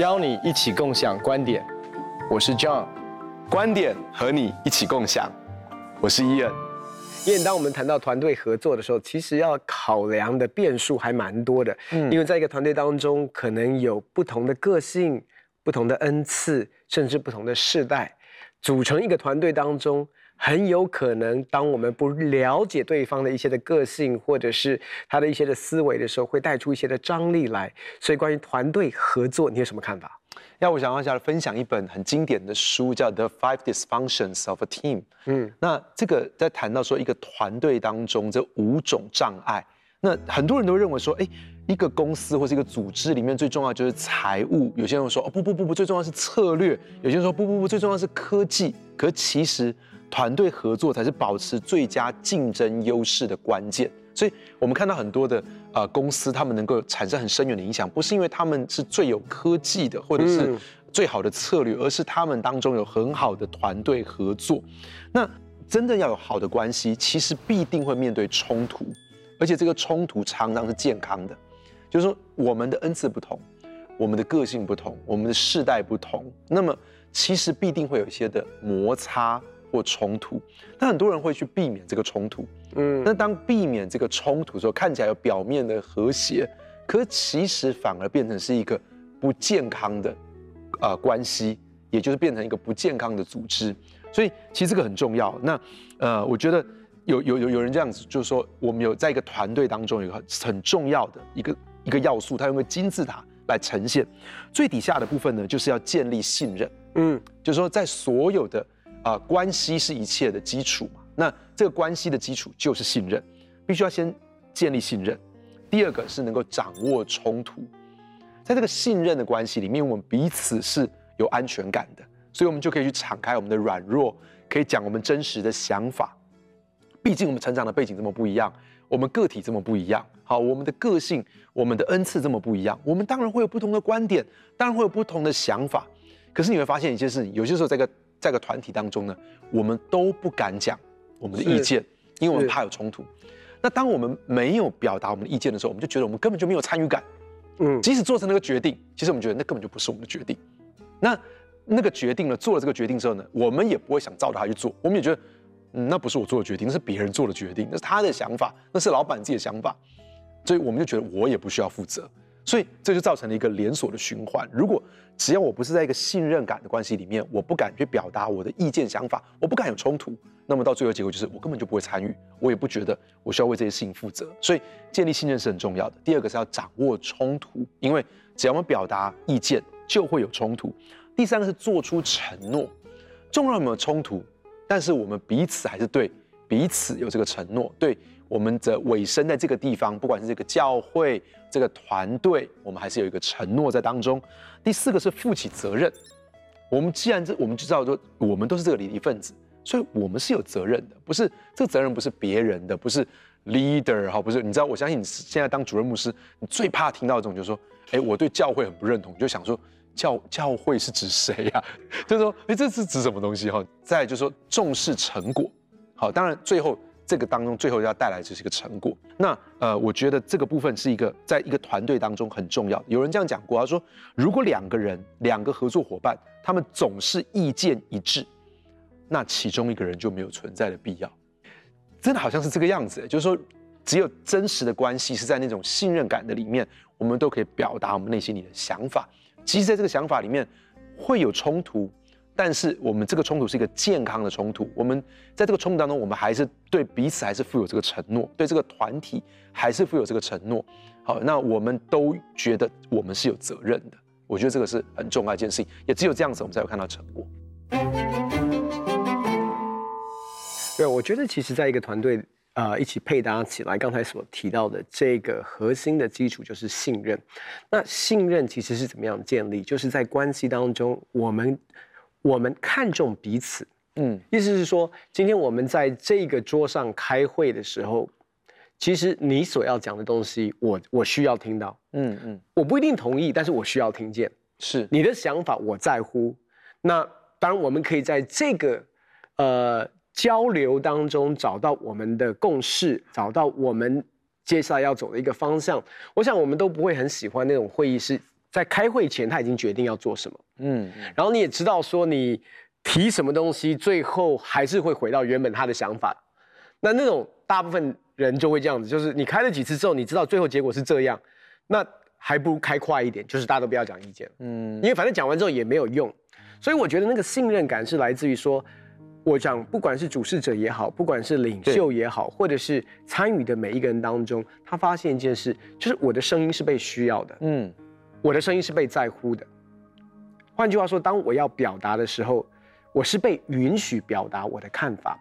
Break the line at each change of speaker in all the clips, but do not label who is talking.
邀你一起共享观点，我是 John，
观点和你一起共享，我是伊恩。
因为当我们谈到团队合作的时候，其实要考量的变数还蛮多的。嗯，因为在一个团队当中，可能有不同的个性、不同的恩赐，甚至不同的世代，组成一个团队当中。很有可能，当我们不了解对方的一些的个性，或者是他的一些的思维的时候，会带出一些的张力来。所以，关于团队合作，你有什么看法？
要我想要下来分享一本很经典的书，叫《The Five Dysfunctions of a Team》。嗯，那这个在谈到说一个团队当中这五种障碍，那很多人都认为说，哎，一个公司或是一个组织里面最重要就是财务。有些人说，哦不不不不，最重要是策略。有些人说，不不不，最重要是科技。可是其实。团队合作才是保持最佳竞争优势的关键，所以我们看到很多的呃公司，他们能够产生很深远的影响，不是因为他们是最有科技的，或者是最好的策略，而是他们当中有很好的团队合作。那真的要有好的关系，其实必定会面对冲突，而且这个冲突常常是健康的，就是说我们的恩赐不同，我们的个性不同，我们的世代不同，那么其实必定会有一些的摩擦。或冲突，那很多人会去避免这个冲突，嗯，那当避免这个冲突的时候，看起来有表面的和谐，可其实反而变成是一个不健康的，呃，关系，也就是变成一个不健康的组织。所以其实这个很重要。那呃，我觉得有有有有人这样子，就是说我们有在一个团队当中有一个很很重要的一个一个要素，它用个金字塔来呈现。最底下的部分呢，就是要建立信任，嗯，就是说在所有的。啊、关系是一切的基础嘛。那这个关系的基础就是信任，必须要先建立信任。第二个是能够掌握冲突，在这个信任的关系里面，我们彼此是有安全感的，所以我们就可以去敞开我们的软弱，可以讲我们真实的想法。毕竟我们成长的背景这么不一样，我们个体这么不一样，好，我们的个性、我们的恩赐这么不一样，我们当然会有不同的观点，当然会有不同的想法。可是你会发现一些事情，有些时候这个。在个团体当中呢，我们都不敢讲我们的意见，因为我们怕有冲突。那当我们没有表达我们的意见的时候，我们就觉得我们根本就没有参与感。嗯，即使做成那个决定，其实我们觉得那根本就不是我们的决定。那那个决定呢，做了这个决定之后呢，我们也不会想照着他去做，我们也觉得，嗯，那不是我做的决定，那是别人做的决定，那是他的想法，那是老板自己的想法，所以我们就觉得我也不需要负责。所以这就造成了一个连锁的循环。如果只要我不是在一个信任感的关系里面，我不敢去表达我的意见想法，我不敢有冲突，那么到最后结果就是我根本就不会参与，我也不觉得我需要为这些事情负责。所以建立信任是很重要的。第二个是要掌握冲突，因为只要我们表达意见，就会有冲突。第三个是做出承诺，纵然有没有冲突，但是我们彼此还是对彼此有这个承诺，对。我们的尾声在这个地方，不管是这个教会、这个团队，我们还是有一个承诺在当中。第四个是负起责任。我们既然这，我们就知道说，我们都是这个里的一份子，所以我们是有责任的。不是这个责任不是别人的，不是 leader 哈，不是。你知道，我相信你现在当主任牧师，你最怕听到这种，就是说，哎，我对教会很不认同，就想说，教教会是指谁呀？就是说，哎，这是指什么东西哈？再就是说，重视成果。好，当然最后。这个当中最后要带来的就是一个成果。那呃，我觉得这个部分是一个在一个团队当中很重要。有人这样讲过，他说，如果两个人、两个合作伙伴，他们总是意见一致，那其中一个人就没有存在的必要。真的好像是这个样子，就是说，只有真实的关系是在那种信任感的里面，我们都可以表达我们内心里的想法。其实，在这个想法里面会有冲突。但是我们这个冲突是一个健康的冲突，我们在这个冲突当中，我们还是对彼此还是负有这个承诺，对这个团体还是负有这个承诺。好，那我们都觉得我们是有责任的，我觉得这个是很重要一件事情，也只有这样子，我们才会看到成果。
对，我觉得其实在一个团队啊、一起配搭起来，刚才所提到的这个核心的基础就是信任。那信任其实是怎么样建立？就是在关系当中，我们。我们看重彼此，嗯，意思是说，今天我们在这个桌上开会的时候，其实你所要讲的东西我，我我需要听到，嗯嗯，我不一定同意，但是我需要听见，是。你的想法我在乎。那当然，我们可以在这个呃交流当中找到我们的共识，找到我们接下来要走的一个方向。我想，我们都不会很喜欢那种会议是在开会前他已经决定要做什么，嗯，然后你也知道说你提什么东西，最后还是会回到原本他的想法。那那种大部分人就会这样子，就是你开了几次之后，你知道最后结果是这样，那还不如开快一点，就是大家都不要讲意见，嗯，因为反正讲完之后也没有用。所以我觉得那个信任感是来自于说，我讲不管是主事者也好，不管是领袖也好，或者是参与的每一个人当中，他发现一件事，就是我的声音是被需要的，嗯，我的声音是被在乎的。换句话说，当我要表达的时候，我是被允许表达我的看法，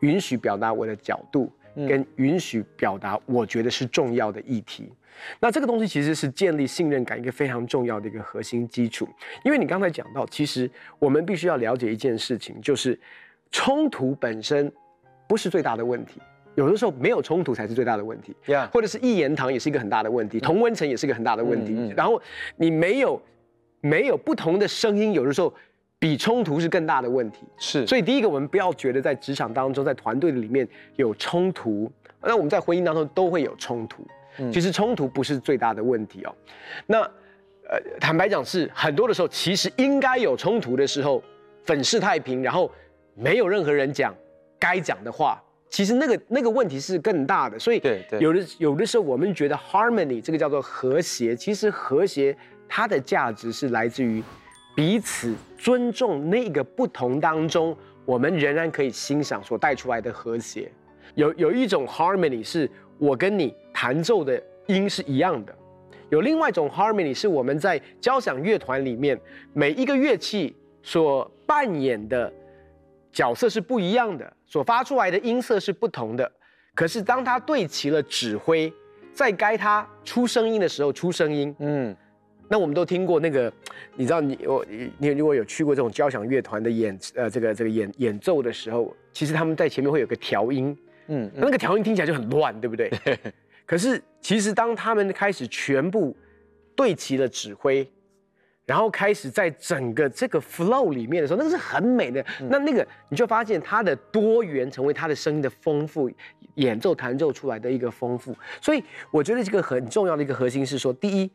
允许表达我的角度，跟允许表达我觉得是重要的议题。那这个东西其实是建立信任感一个非常重要的一个核心基础，因为你刚才讲到，其实我们必须要了解一件事情，就是冲突本身不是最大的问题，有的时候没有冲突才是最大的问题，Yeah. 或者是一言堂也是一个很大的问题，同温层也是一个很大的问题，然后你没有没有不同的声音，有的时候比冲突是更大的问题，
是，
所以第一个我们不要觉得在职场当中，在团队里面有冲突，那我们在婚姻当中都会有冲突。其实冲突不是最大的问题哦，那呃，坦白讲是很多的时候，其实应该有冲突的时候，粉饰太平，然后没有任何人讲该讲的话，其实那个那个问题是更大的。所以有的有的时候我们觉得 harmony 这个叫做和谐，其实和谐它的价值是来自于彼此尊重那个不同当中，我们仍然可以欣赏所带出来的和谐。有有一种 harmony 是。我跟你弹奏的音是一样的，有另外一种 harmony 是我们在交响乐团里面每一个乐器所扮演的角色是不一样的，所发出来的音色是不同的。可是当他对齐了指挥，在该他出声音的时候出声音。嗯，那我们都听过那个，你知道你我你如果有去过这种交响乐团的演呃这个这个演演奏的时候，其实他们在前面会有个调音。嗯，那个调音听起来就很乱，对不对？可是其实当他们开始全部对齐了指挥，然后开始在整个这个 flow 里面的时候，那个是很美的。那那个你就发现它的多元成为它的声音的丰富，演奏弹奏出来的一个丰富。所以我觉得这个很重要的一个核心是说，第一，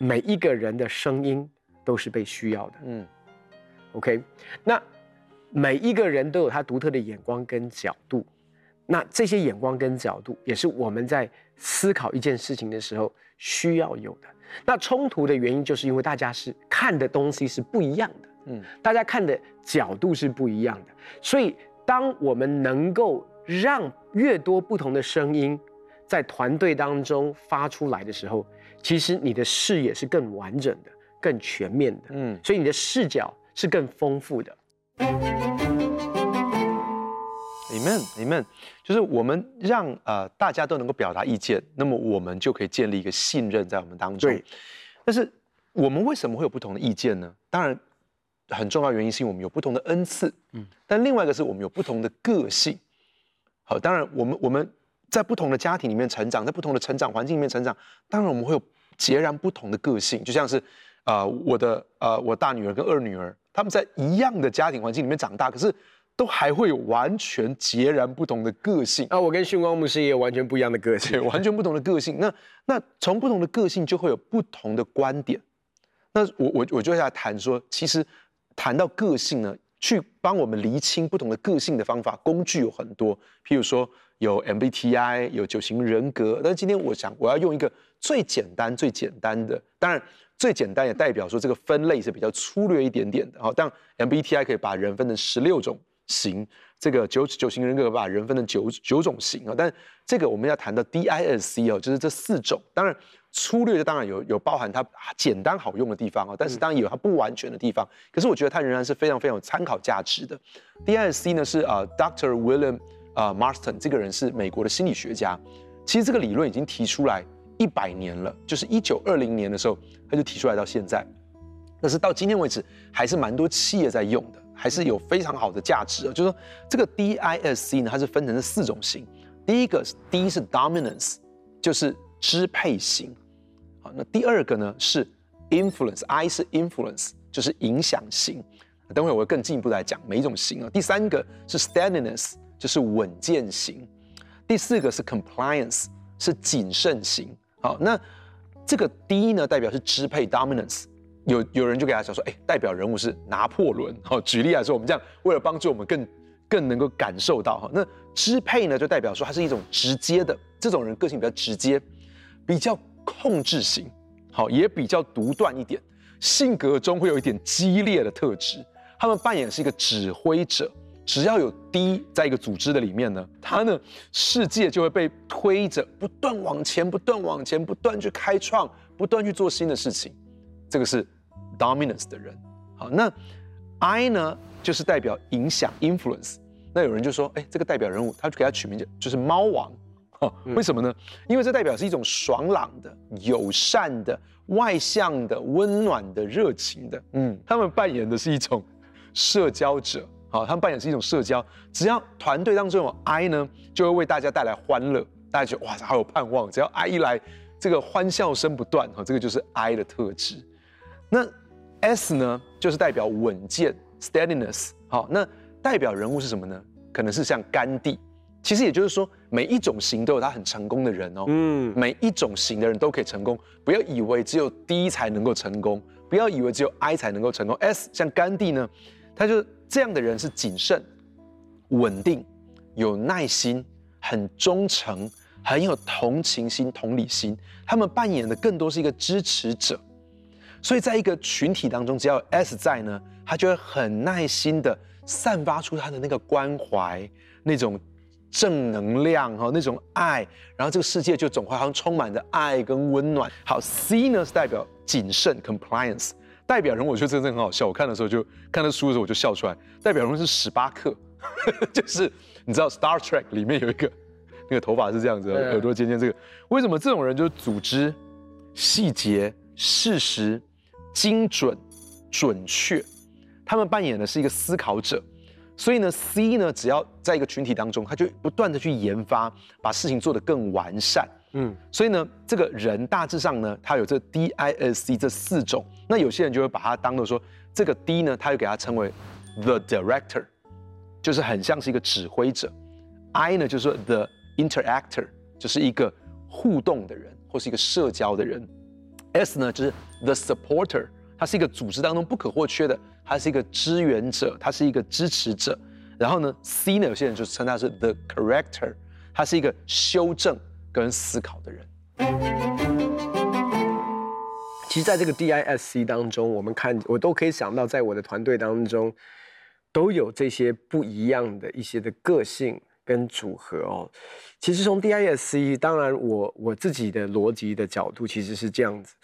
每一个人的声音都是被需要的。嗯，OK，那每一个人都有他独特的眼光跟角度。那这些眼光跟角度，也是我们在思考一件事情的时候需要有的。那冲突的原因，就是因为大家是看的东西是不一样的，嗯，大家看的角度是不一样的。所以，当我们能够让越多不同的声音在团队当中发出来的时候，其实你的视野是更完整的、更全面的，嗯，所以你的视角是更丰富的。
Amen，Amen，就是我们让呃大家都能够表达意见，那么我们就可以建立一个信任在我们当中。对。但是我们为什么会有不同的意见呢？当然，很重要原因是因为我们有不同的恩赐。嗯。但另外一个是我们有不同的个性。好，当然我们我们在不同的家庭里面成长，在不同的成长环境里面成长，当然我们会有截然不同的个性。就像是啊、呃，我的呃我大女儿跟二女儿，他们在一样的家庭环境里面长大，可是。都还会有完全截然不同的个性
啊！我跟训光牧师也有完全不一样的个性，
完全不同的个性。那那从不同的个性就会有不同的观点。那我我我就要谈说，其实谈到个性呢，去帮我们厘清不同的个性的方法工具有很多。譬如说有 MBTI，有九型人格。但是今天我想我要用一个最简单最简单的，当然最简单也代表说这个分类是比较粗略一点点的。好，但 MBTI 可以把人分成十六种。型这个九九型人格把人分成九九种型啊，但这个我们要谈到 DISC 哦，就是这四种。当然粗略的当然有有包含它简单好用的地方啊，但是当然有它不完全的地方。可是我觉得它仍然是非常非常有参考价值的。DISC 呢是呃，Dr. William 啊 Marston 这个人是美国的心理学家。其实这个理论已经提出来一百年了，就是一九二零年的时候他就提出来到现在，但是到今天为止还是蛮多企业在用的。还是有非常好的价值啊，就是说这个 DISC 呢，它是分成这四种型。第一个 D 是 Dominance，就是支配型。好，那第二个呢是 Influence，I 是 Influence，就是影响型。等会我会更进一步来讲每一种型啊。第三个是 Steadiness，就是稳健型。第四个是 Compliance，是谨慎型。好，那这个 D 呢，代表是支配 dominance。有有人就给他讲说，哎，代表人物是拿破仑。好，举例来说，我们这样为了帮助我们更更能够感受到哈，那支配呢，就代表说他是一种直接的，这种人个性比较直接，比较控制型，好，也比较独断一点，性格中会有一点激烈的特质。他们扮演是一个指挥者。只要有 D 在一个组织的里面呢，他呢，世界就会被推着不断往前，不断往前，不断去开创，不断去做新的事情。这个是 dominance 的人。好，那 I 呢，就是代表影响 influence。那有人就说，哎，这个代表人物，他就给他取名叫就是猫王。哦，为什么呢？因为这代表是一种爽朗的、友善的、外向的、温暖的、热情的。嗯，他们扮演的是一种社交者。好，他们扮演是一种社交，只要团队当中有 I 呢，就会为大家带来欢乐，大家觉得哇，好有盼望。只要 I 一来，这个欢笑声不断，哈，这个就是 I 的特质。那 S 呢，就是代表稳健 （steadiness）。好，那代表人物是什么呢？可能是像甘地。其实也就是说，每一种型都有他很成功的人哦。嗯，每一种型的人都可以成功，不要以为只有 D 才能够成功，不要以为只有 I 才能够成功。S 像甘地呢，他就。这样的人是谨慎、稳定、有耐心、很忠诚、很有同情心、同理心。他们扮演的更多是一个支持者，所以在一个群体当中，只要有 S 在呢，他就会很耐心的散发出他的那个关怀、那种正能量哈、那种爱，然后这个世界就总会好像充满着爱跟温暖。好，C 呢是代表谨慎 （compliance）。代表人我觉得真的很好笑，我看的时候就看那书的时候我就笑出来。代表人物是史巴克，就是你知道 Star Trek 里面有一个那个头发是这样子，耳朵尖尖这个，为什么这种人就是组织、细节、事实、精准、准确，他们扮演的是一个思考者。所以呢，C 呢，只要在一个群体当中，他就不断的去研发，把事情做得更完善。嗯，所以呢，这个人大致上呢，他有这 D I S C 这四种。那有些人就会把它当做说，这个 D 呢，他就给他称为 The Director，就是很像是一个指挥者。I 呢，就是说 The Interactor，就是一个互动的人或是一个社交的人。S 呢，就是 The Supporter，他是一个组织当中不可或缺的，他是一个支援者，他是一个支持者。然后呢，C 呢，有些人就称他是 The Corrector，他是一个修正。跟思考的人，
其实，在这个 DISC 当中，我们看我都可以想到，在我的团队当中，都有这些不一样的一些的个性跟组合哦。其实从 DISC，当然我我自己的逻辑的角度其实是这样子。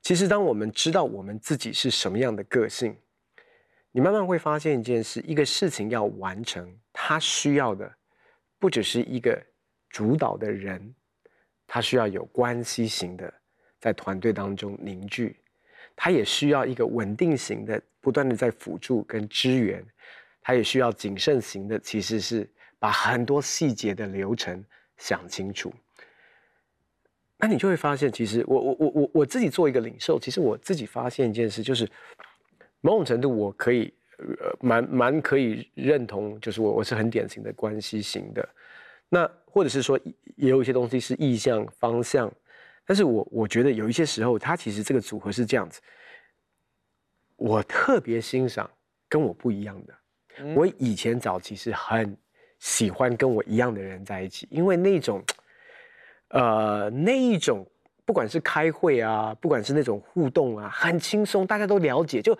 其实，当我们知道我们自己是什么样的个性，你慢慢会发现一件事：一个事情要完成，它需要的不只是一个主导的人。他需要有关系型的，在团队当中凝聚，他也需要一个稳定型的，不断的在辅助跟支援，他也需要谨慎型的，其实是把很多细节的流程想清楚。那你就会发现，其实我我我我我自己做一个领袖，其实我自己发现一件事，就是某种程度我可以呃蛮蛮可以认同，就是我我是很典型的关系型的。那或者是说，也有一些东西是意向方向，但是我我觉得有一些时候，它其实这个组合是这样子。我特别欣赏跟我不一样的。嗯、我以前早期是很喜欢跟我一样的人在一起，因为那种，呃，那一种不管是开会啊，不管是那种互动啊，很轻松，大家都了解。就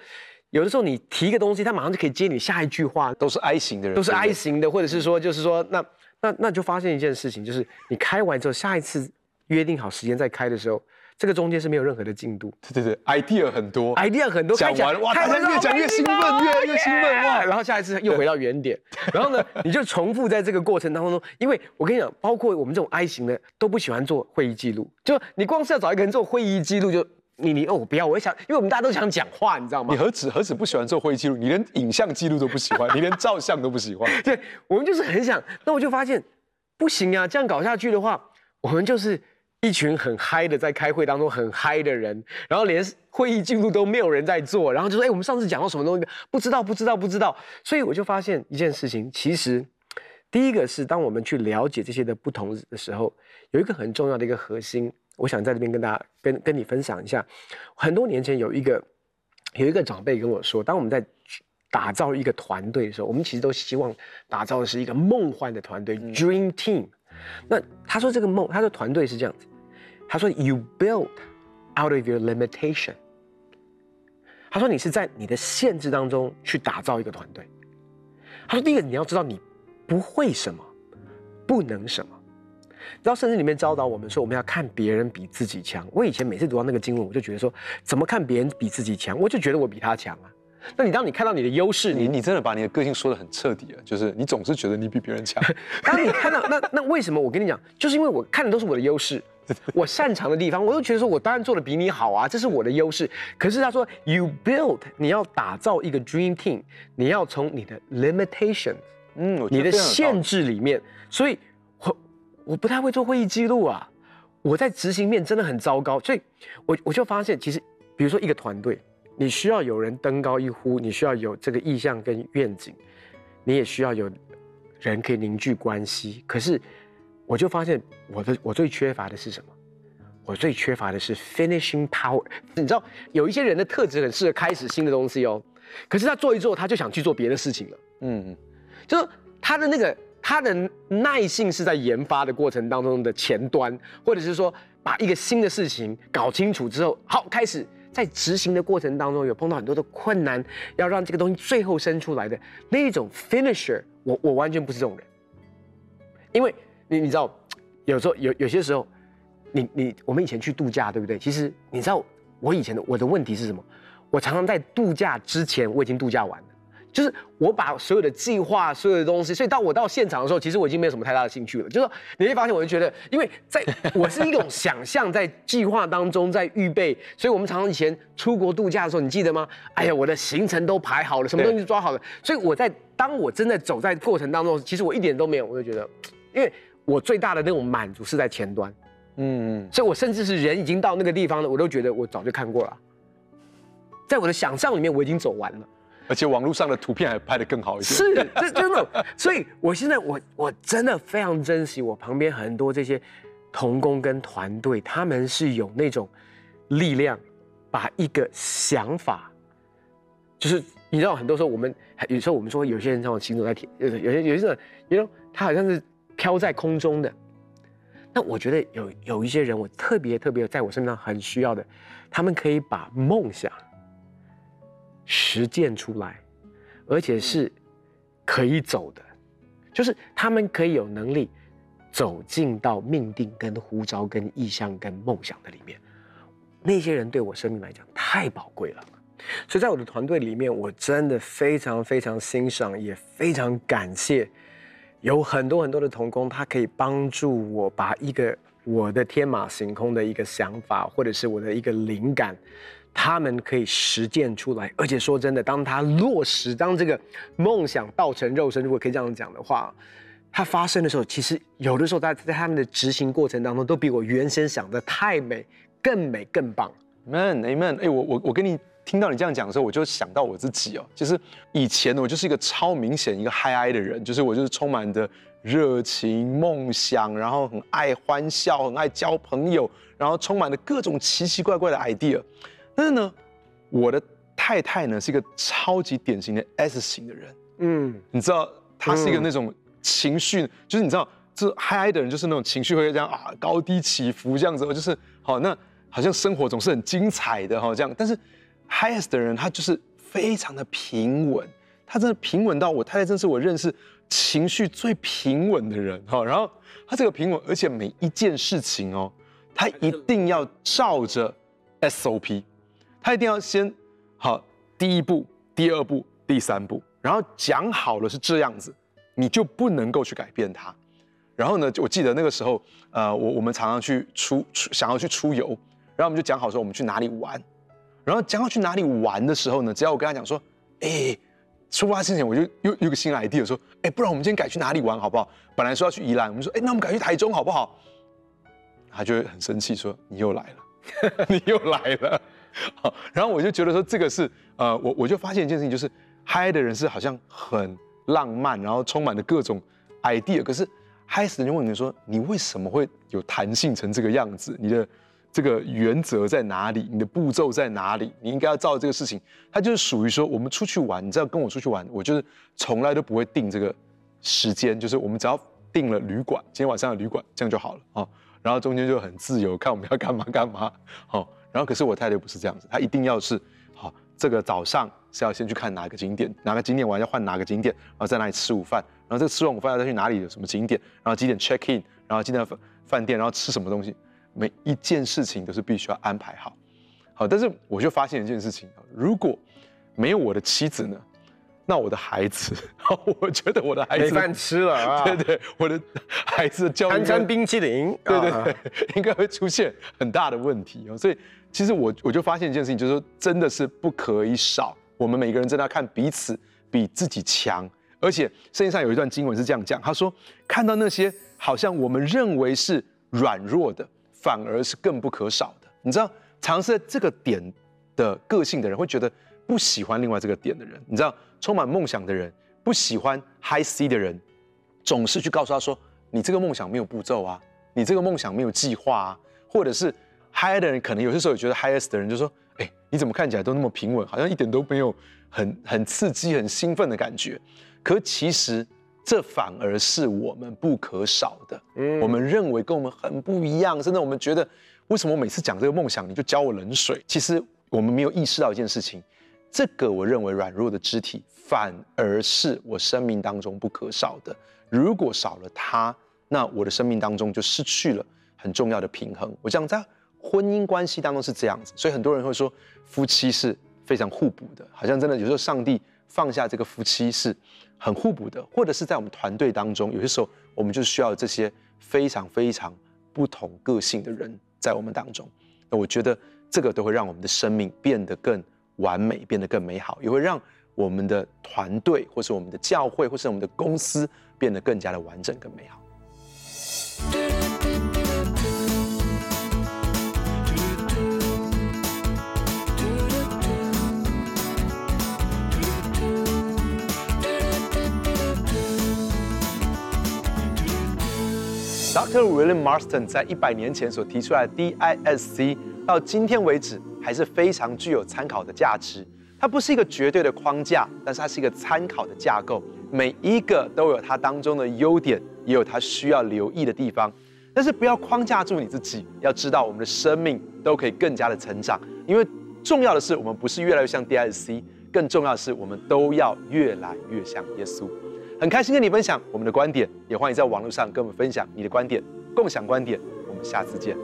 有的时候你提一个东西，他马上就可以接你下一句话。
都是 I 型的人，
都是 I 型的，或者是说，就是说那。那那就发现一件事情，就是你开完之后，下一次约定好时间再开的时候，这个中间是没有任何的进度。
对对对，idea 很多
，idea 很多，
讲完哇，大家越讲越兴奋，越来越兴奋哇，
然后下一次又回到原点，然后呢，你就重复在这个过程当中，因为我跟你讲，包括我们这种 I 型的都不喜欢做会议记录，就你光是要找一个人做会议记录就。你你哦，我不要，我想，因为我们大家都想讲话，你知道吗？
你何止何止不喜欢做会议记录，你连影像记录都不喜欢，你连照相都不喜欢。
对，我们就是很想，那我就发现不行啊，这样搞下去的话，我们就是一群很嗨的，在开会当中很嗨的人，然后连会议记录都没有人在做，然后就说，哎，我们上次讲到什么东西？不知道，不知道，不知道。所以我就发现一件事情，其实第一个是当我们去了解这些的不同的时候，有一个很重要的一个核心。我想在这边跟大家跟跟你分享一下。很多年前有一个有一个长辈跟我说，当我们在打造一个团队的时候，我们其实都希望打造的是一个梦幻的团队、（dream team）。那他说这个梦，他说团队是这样子，他说 “You build out of your limitation”。他说你是在你的限制当中去打造一个团队。他说第一个你要知道你不会什么，不能什么。然后圣经里面教导我们说，我们要看别人比自己强。我以前每次读到那个经文，我就觉得说，怎么看别人比自己强？我就觉得我比他强啊。那你当你看到你的优势，
你你真的把你的个性说的很彻底了，就是你总是觉得你比别人强。
当你看到那那为什么？我跟你讲，就是因为我看的都是我的优势，我擅长的地方，我又觉得说我当然做的比你好啊，这是我的优势。可是他说，You build，你要打造一个 dream team，你要从你的 limitation，嗯，你的限制里面，所以我。我不太会做会议记录啊，我在执行面真的很糟糕，所以我我就发现，其实比如说一个团队，你需要有人登高一呼，你需要有这个意向跟愿景，你也需要有人可以凝聚关系。可是我就发现，我的我最缺乏的是什么？我最缺乏的是 finishing power。你知道，有一些人的特质很适合开始新的东西哦，可是他做一做，他就想去做别的事情了。嗯，就是他的那个。他的耐性是在研发的过程当中的前端，或者是说把一个新的事情搞清楚之后，好，开始在执行的过程当中有碰到很多的困难，要让这个东西最后生出来的那一种 finisher，我我完全不是这种人，因为你你知道，有时候有有些时候，你你我们以前去度假对不对？其实你知道我以前的我的问题是什么？我常常在度假之前我已经度假完了。就是我把所有的计划、所有的东西，所以到我到现场的时候，其实我已经没有什么太大的兴趣了。就是说你会发现，我就觉得，因为在我是一种想象，在计划当中在预备，所以我们常常以前出国度假的时候，你记得吗？哎呀，我的行程都排好了，什么东西抓好了。所以我在当我真的走在过程当中，其实我一点都没有，我就觉得，因为我最大的那种满足是在前端，嗯，所以我甚至是人已经到那个地方了，我都觉得我早就看过了，在我的想象里面我已经走完了。
而且网络上的图片还拍得更好一点。
是，这真的。所以，我现在我我真的非常珍惜我旁边很多这些同工跟团队，他们是有那种力量，把一个想法，就是你知道，很多时候我们有时候我们说有些人像我行走在天，有有些有些人，你说他好像是飘在空中的。那我觉得有有一些人，我特别特别在我身上很需要的，他们可以把梦想。实践出来，而且是可以走的，就是他们可以有能力走进到命定、跟呼召、跟意向、跟梦想的里面。那些人对我生命来讲太宝贵了，所以在我的团队里面，我真的非常非常欣赏，也非常感谢有很多很多的同工，他可以帮助我把一个我的天马行空的一个想法，或者是我的一个灵感。他们可以实践出来，而且说真的，当他落实，当这个梦想道成肉身，如果可以这样讲的话，它发生的时候，其实有的时候在在他们的执行过程当中，都比我原先想的太美、更美、更棒。
Amen，Amen。哎，我我我跟你听到你这样讲的时候，我就想到我自己哦，就是以前我就是一个超明显一个 high 的人，就是我就是充满着热情、梦想，然后很爱欢笑，很爱交朋友，然后充满了各种奇奇怪怪的 idea。但是呢，我的太太呢是一个超级典型的 S 型的人，嗯，你知道，她是一个那种情绪，嗯、就是你知道，这嗨的人就是那种情绪会这样啊高低起伏这样子，就是好，那好像生活总是很精彩的哈这样。但是 Highest 的人他就是非常的平稳，他真的平稳到我太太真是我认识情绪最平稳的人哈。然后他这个平稳，而且每一件事情哦，他一定要照着 SOP。他一定要先好，第一步、第二步、第三步，然后讲好了是这样子，你就不能够去改变它。然后呢，我记得那个时候，呃，我我们常常去出出想要去出游，然后我们就讲好说我们去哪里玩。然后将要去哪里玩的时候呢，只要我跟他讲说，哎，出发之前我就又有个新 idea 说，哎，不然我们今天改去哪里玩好不好？本来说要去宜兰，我们说，哎，那我们改去台中好不好？他就会很生气说，你又来了，你又来了。好，然后我就觉得说这个是呃，我我就发现一件事情，就是嗨的人是好像很浪漫，然后充满了各种 idea。可是嗨死人就问你说，你为什么会有弹性成这个样子？你的这个原则在哪里？你的步骤在哪里？你应该要照这个事情。他就是属于说，我们出去玩，你知道跟我出去玩，我就是从来都不会定这个时间，就是我们只要定了旅馆，今天晚上的旅馆这样就好了啊。然后中间就很自由，看我们要干嘛干嘛。好，然后可是我太太不是这样子，她一定要是好，这个早上是要先去看哪个景点，哪个景点完要换哪个景点，然后在哪里吃午饭，然后这个吃完午饭要再去哪里有什么景点，然后几点 check in，然后今天饭饭店，然后吃什么东西。每一件事情都是必须要安排好，好，但是我就发现一件事情，如果没有我的妻子呢，那我的孩子，我觉得我的孩子
没饭吃了啊，
对对，我的孩子的教育，
餐餐冰淇淋，
对对对，应该会出现很大的问题哦。所以其实我我就发现一件事情，就是说真的是不可以少，我们每个人真的要看彼此比自己强，而且圣经上有一段经文是这样讲，他说看到那些好像我们认为是软弱的。反而是更不可少的。你知道，尝试这个点的个性的人，会觉得不喜欢另外这个点的人。你知道，充满梦想的人，不喜欢 High C 的人，总是去告诉他说：“你这个梦想没有步骤啊，你这个梦想没有计划啊。”或者是 High 的人，可能有些时候也觉得 high S 的人就说：“哎，你怎么看起来都那么平稳，好像一点都没有很很刺激、很兴奋的感觉。”可其实。这反而是我们不可少的。嗯，我们认为跟我们很不一样，甚至我们觉得，为什么我每次讲这个梦想，你就浇我冷水？其实我们没有意识到一件事情，这个我认为软弱的肢体，反而是我生命当中不可少的。如果少了它，那我的生命当中就失去了很重要的平衡。我讲在婚姻关系当中是这样子，所以很多人会说夫妻是非常互补的，好像真的有时候上帝放下这个夫妻是。很互补的，或者是在我们团队当中，有些时候我们就需要这些非常非常不同个性的人在我们当中。那我觉得这个都会让我们的生命变得更完美，变得更美好，也会让我们的团队，或是我们的教会，或是我们的公司变得更加的完整、更美好。Dr. William Marston 在一百年前所提出来的 DISC，到今天为止还是非常具有参考的价值。它不是一个绝对的框架，但是它是一个参考的架构。每一个都有它当中的优点，也有它需要留意的地方。但是不要框架住你自己，要知道我们的生命都可以更加的成长。因为重要的是，我们不是越来越像 DISC，更重要的是，我们都要越来越像耶稣。很开心跟你分享我们的观点，也欢迎在网络上跟我们分享你的观点，共享观点。我们下次见。